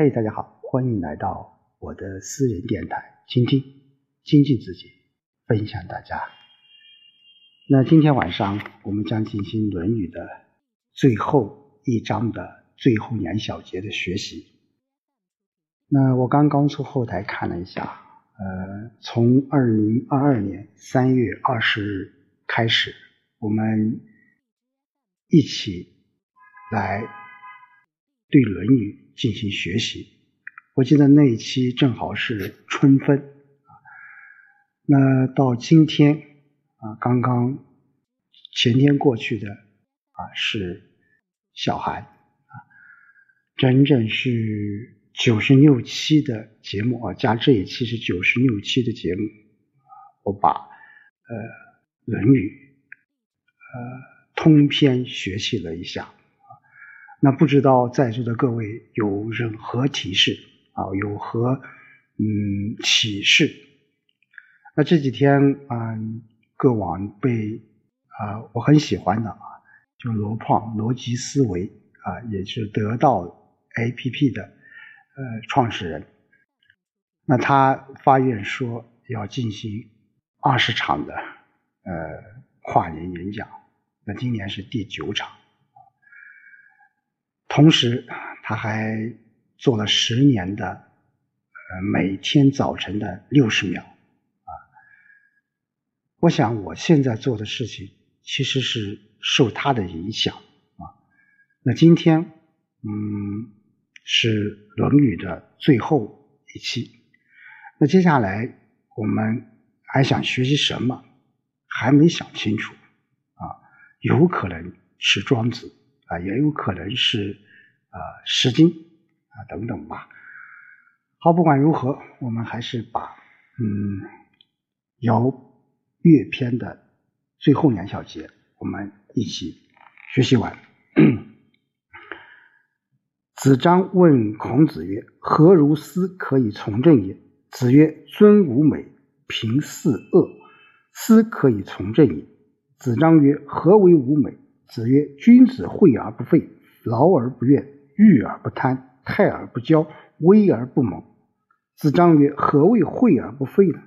嘿，大家好，欢迎来到我的私人电台，倾听、精进自己，分享大家。那今天晚上我们将进行《论语》的最后一章的最后两小节的学习。那我刚刚从后台看了一下，呃，从二零二二年三月二十日开始，我们一起来对《论语》进行学习。我记得那一期正好是春分啊，那到今天啊，刚刚前天过去的啊是小寒啊，整整是。九十六期的节目啊，加这一期是九十六期的节目，我把呃《论语》呃通篇学习了一下。那不知道在座的各位有任何提示啊，有何嗯启示？那这几天啊，各网被啊我很喜欢的啊，就罗胖逻辑思维啊，也是得到 APP 的。呃，创始人，那他发愿说要进行二十场的呃跨年演讲，那今年是第九场，同时他还做了十年的呃每天早晨的六十秒啊，我想我现在做的事情其实是受他的影响啊，那今天嗯。是《论语》的最后一期，那接下来我们还想学习什么？还没想清楚啊，有可能是庄子啊，也有可能是啊《诗经》啊等等吧。好，不管如何，我们还是把嗯尧乐篇的最后两小节，我们一起学习完。子张问孔子曰：“何如斯可以从政也？”子曰：“尊吾美，平四恶，斯可以从政也。”子张曰：“何为吾美？”子曰：“君子惠而不费，劳而不怨，欲而不贪，泰而不骄，威而不猛。”子张曰：“何谓惠而不费呢？”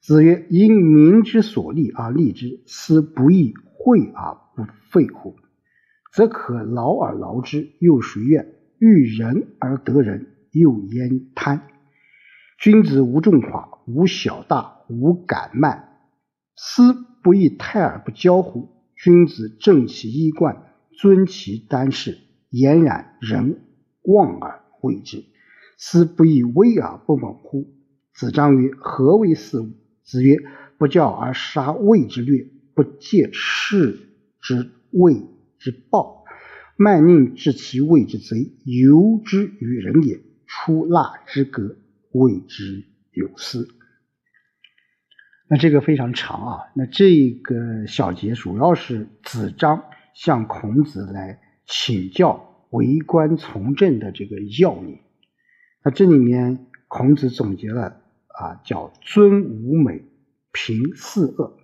子曰：“因民之所利而利之，斯不亦惠而不费乎？则可劳而劳之，又谁怨？”遇人而得人，又焉贪？君子无重寡，无小大，无敢慢，斯不亦泰而不骄乎？君子正其衣冠，尊其丹饰，俨然人望而畏之，斯不亦威而不猛乎？子张曰：“何为四物？”子曰：“不教而杀谓之略，不戒斥之谓之暴。”慢令治其谓之贼，由之于人也。出纳之格，谓之有司。那这个非常长啊。那这个小节主要是子张向孔子来请教为官从政的这个要领。那这里面孔子总结了啊，叫尊吾美，平四恶。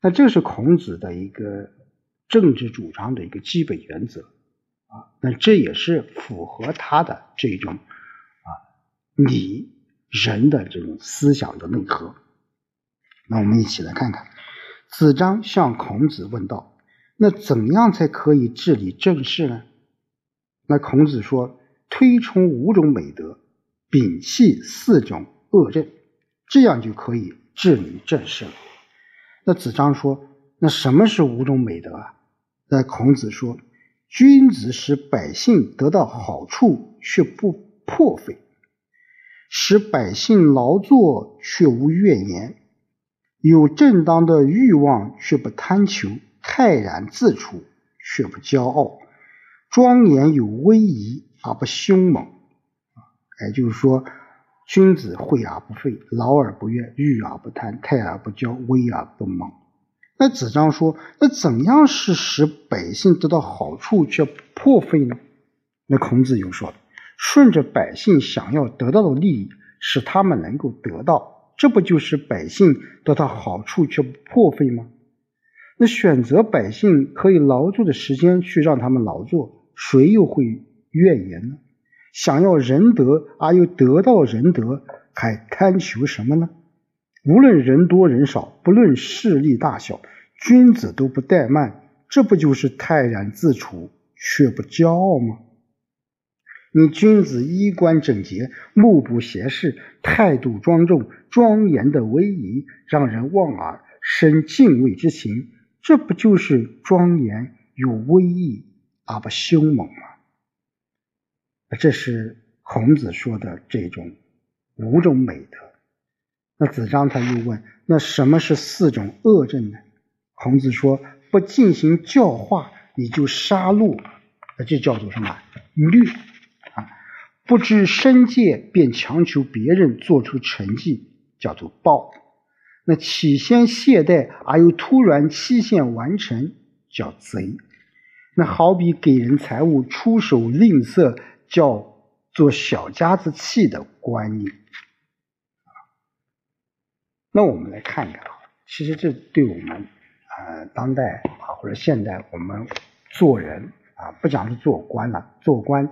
那这是孔子的一个。政治主张的一个基本原则啊，那这也是符合他的这种啊理人的这种思想的内核。那我们一起来看看，子张向孔子问道：“那怎样才可以治理政事呢？”那孔子说：“推崇五种美德，摒弃四种恶政，这样就可以治理政事了。”那子张说：“那什么是五种美德啊？”那孔子说：“君子使百姓得到好处却不破费，使百姓劳作却无怨言，有正当的欲望却不贪求，泰然自处却不骄傲，庄严有威仪而不凶猛。”也就是说，君子惠而不费，劳而不怨，欲而不贪，泰而不骄，威而不猛。那子张说：“那怎样是使百姓得到好处却破费呢？”那孔子又说：“顺着百姓想要得到的利益，使他们能够得到，这不就是百姓得到好处却不破费吗？那选择百姓可以劳作的时间去让他们劳作，谁又会怨言呢？想要仁德而又得到仁德，还贪求什么呢？无论人多人少，不论势力大小，君子都不怠慢，这不就是泰然自处却不骄傲吗？你君子衣冠整洁，目不斜视，态度庄重，庄严的威仪，让人望而生敬畏之情，这不就是庄严有威仪而不凶猛吗？这是孔子说的这种五种美德。那子张他又问：那什么是四种恶政呢？孔子说：不进行教化，你就杀戮，那这叫做什么？虐啊！不知身戒，便强求别人做出成绩，叫做暴。那起先懈怠而又突然期限完成，叫贼。那好比给人财物出手吝啬。叫做小家子气的观念那我们来看一看啊，其实这对我们啊当代啊或者现代我们做人啊，不讲是做官了，做官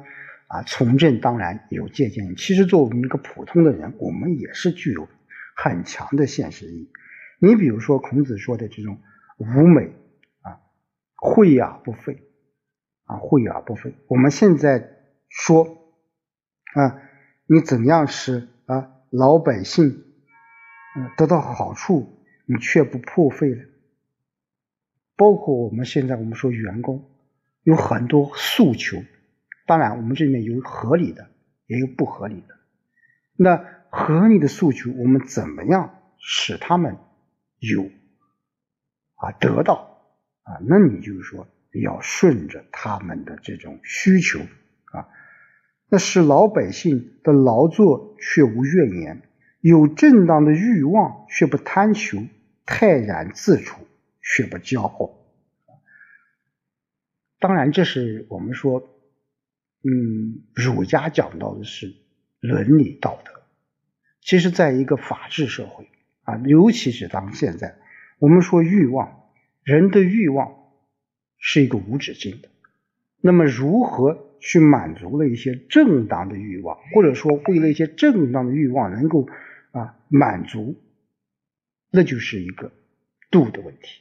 啊从政当然有借鉴。其实作为一个普通的人，我们也是具有很强的现实意义。你比如说孔子说的这种无美啊，惠而不费啊，惠而不费。我们现在。说啊，你怎样使啊老百姓得到好处，你却不破费了？包括我们现在我们说员工有很多诉求，当然我们这里面有合理的，也有不合理的。那合理的诉求，我们怎么样使他们有啊得到啊？那你就是说要顺着他们的这种需求啊。那使老百姓的劳作却无怨言，有正当的欲望却不贪求，泰然自处却不骄傲。当然，这是我们说，嗯，儒家讲到的是伦理道德。其实，在一个法治社会啊，尤其是当现在，我们说欲望，人的欲望是一个无止境的。那么，如何？去满足了一些正当的欲望，或者说为了一些正当的欲望能够啊满足，那就是一个度的问题。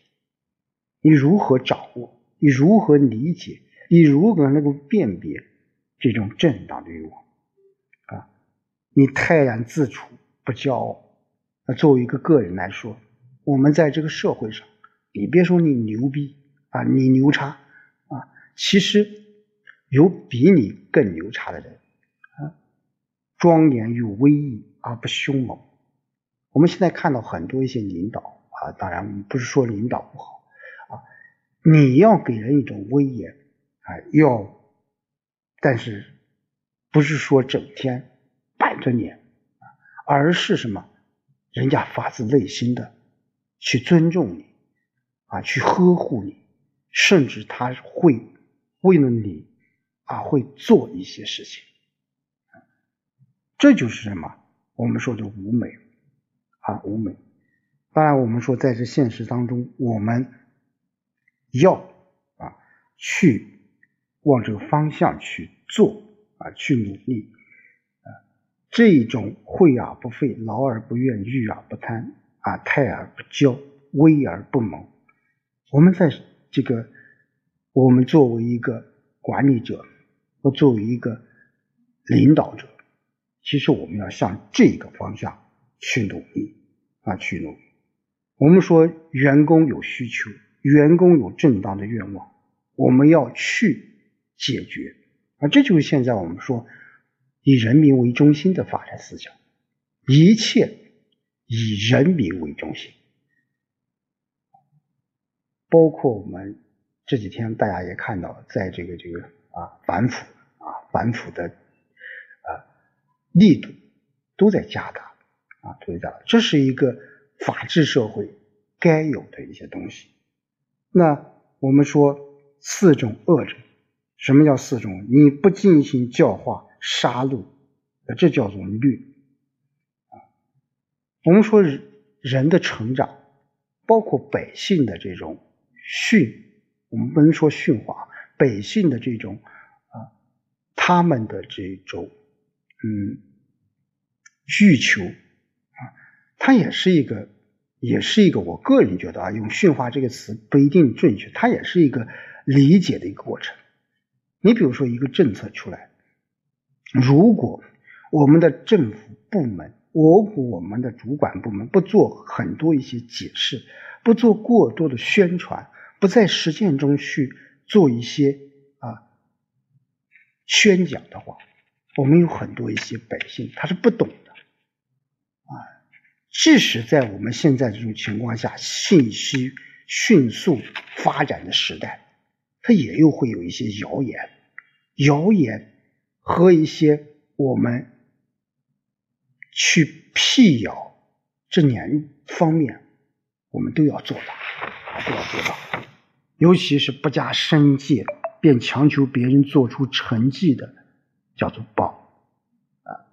你如何掌握？你如何理解？你如何能够辨别这种正当的欲望？你泰然自处，不骄傲。那作为一个个人来说，我们在这个社会上，你别说你牛逼啊，你牛叉啊，其实。有比你更牛叉的人啊，庄严又威仪而不凶猛。我们现在看到很多一些领导啊，当然不是说领导不好啊，你要给人一种威严啊，要，但是不是说整天板着你，而是什么？人家发自内心的去尊重你啊，去呵护你，甚至他会为了你。啊，会做一些事情，这就是什么？我们说的无美啊，无美。当然，我们说在这现实当中，我们要啊去往这个方向去做啊，去努力。这种惠而不费，劳而不怨，欲而不贪啊，泰而不骄，威而不猛。我们在这个，我们作为一个管理者。或作为一个领导者，其实我们要向这个方向去努力啊，去努力。我们说员工有需求，员工有正当的愿望，我们要去解决啊。这就是现在我们说以人民为中心的发展思想，一切以人民为中心，包括我们这几天大家也看到，在这个这个。啊，反腐啊，反腐的啊力度都在加大啊，都在加大。这是一个法治社会该有的一些东西。那我们说四种恶者，什么叫四种？你不进行教化、杀戮，这叫做虐啊。我们说人的成长，包括百姓的这种驯，我们不能说驯化。百姓的这种啊他们的这种嗯需求啊，它也是一个，也是一个，我个人觉得啊，用驯化这个词不一定准确，它也是一个理解的一个过程。你比如说一个政策出来，如果我们的政府部门，我我们的主管部门不做很多一些解释，不做过多的宣传，不在实践中去做一些啊宣讲的话，我们有很多一些百姓他是不懂的啊。即使在我们现在这种情况下，信息迅速发展的时代。它也又会有一些谣言，谣言和一些我们去辟谣这两方面，我们都要做到，都要做到。尤其是不加申诫便强求别人做出成绩的，叫做报啊。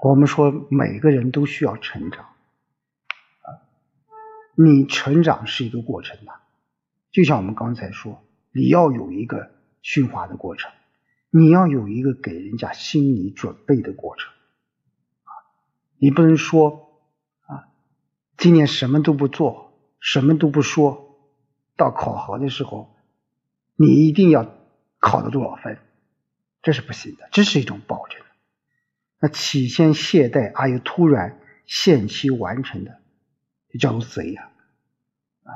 我们说每个人都需要成长啊，你成长是一个过程的。就像我们刚才说，你要有一个驯化的过程，你要有一个给人家心理准备的过程啊！你不能说啊，今年什么都不做，什么都不说，到考核的时候，你一定要考了多少分，这是不行的，这是一种保证。那起先懈怠而又突然限期完成的，就叫做贼呀！啊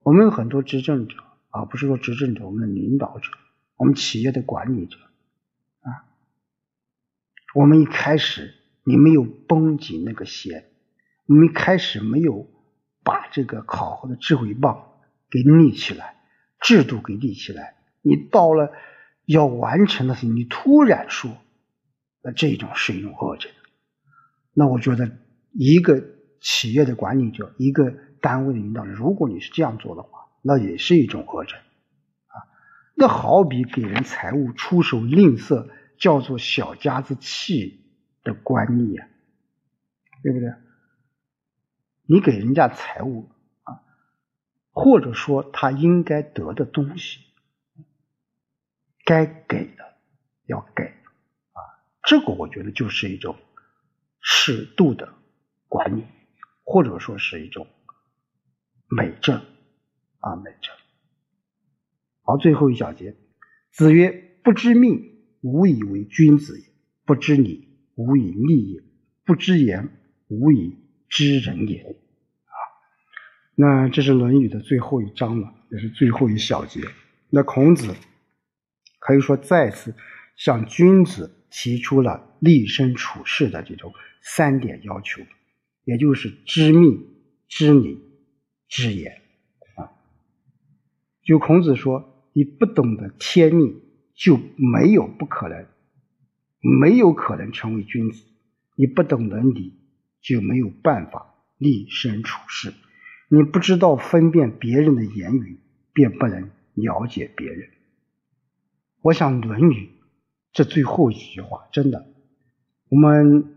我们有很多执政者啊，不是说执政者，我们的领导者，我们企业的管理者啊，我们一开始你没有绷紧那个弦，我们一开始没有把这个考核的智慧棒给立起来，制度给立起来，你到了要完成的时候，你突然说，那这种是一种恶症。那我觉得一个企业的管理者，一个。单位的领导，如果你是这样做的话，那也是一种恶症。这好比给人财物出手吝啬，叫做小家子气的观念，对不对？你给人家财物啊，或者说他应该得的东西，该给的要给啊，这个我觉得就是一种适度的管理，或者说是一种。美政啊，美政。好，最后一小节，子曰：“不知命，无以为君子也；不知礼，无以立也；不知言，无以知人也。”啊，那这是《论语》的最后一章了，也是最后一小节。那孔子可以说再次向君子提出了立身处世的这种三点要求，也就是知命、知礼。知言啊，就孔子说：“你不懂得天命，就没有不可能，没有可能成为君子；你不懂得礼，就没有办法立身处世。你不知道分辨别人的言语，便不能了解别人。”我想，《论语》这最后一句话，真的，我们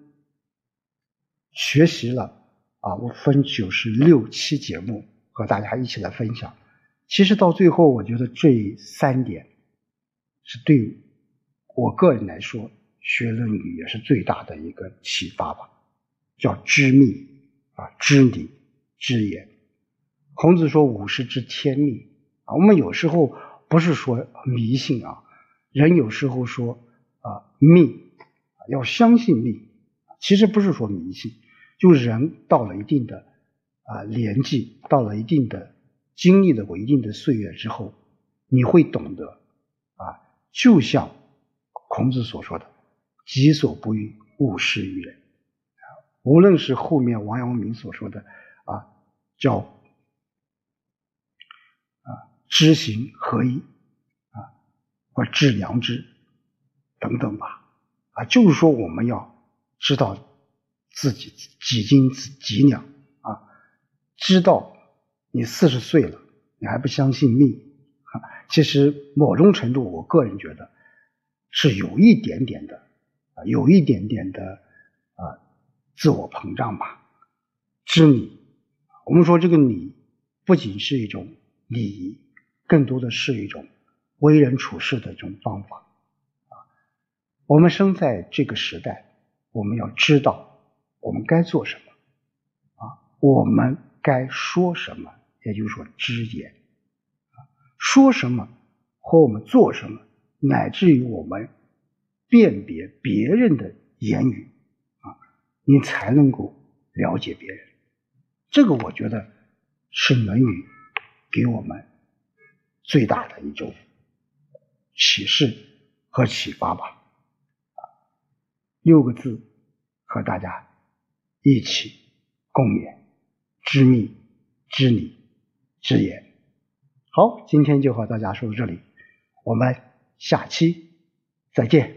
学习了。啊，我分九十六期节目和大家一起来分享。其实到最后，我觉得这三点是对我个人来说学《论语》也是最大的一个启发吧。叫知命啊，知理，知言。孔子说：“五十知天命。”啊，我们有时候不是说迷信啊，人有时候说啊命要相信命，其实不是说迷信。就人到了一定的啊年纪，到了一定的经历了过一定的岁月之后，你会懂得啊，就像孔子所说的“己所不欲，勿施于人”。无论是后面王阳明所说的啊，叫啊知行合一啊，或致良知等等吧，啊，就是说我们要知道。自己几斤几两啊？知道你四十岁了，你还不相信命？哈其实某种程度，我个人觉得是有一点点的啊，有一点点的啊自我膨胀吧。知礼，我们说这个礼不仅是一种礼仪，更多的是一种为人处事的一种方法啊我们生在这个时代，我们要知道我们该做什么啊，我们该说什么，也就是说知言，说什么和我们做什么，乃至于我们辨别别人的言语啊，你才能够了解别人。这个我觉得是《论语》给我们最大的一种启示和启发吧。六个字，和大家一起共勉：知密、知礼、之言。好，今天就和大家说到这里，我们下期再见。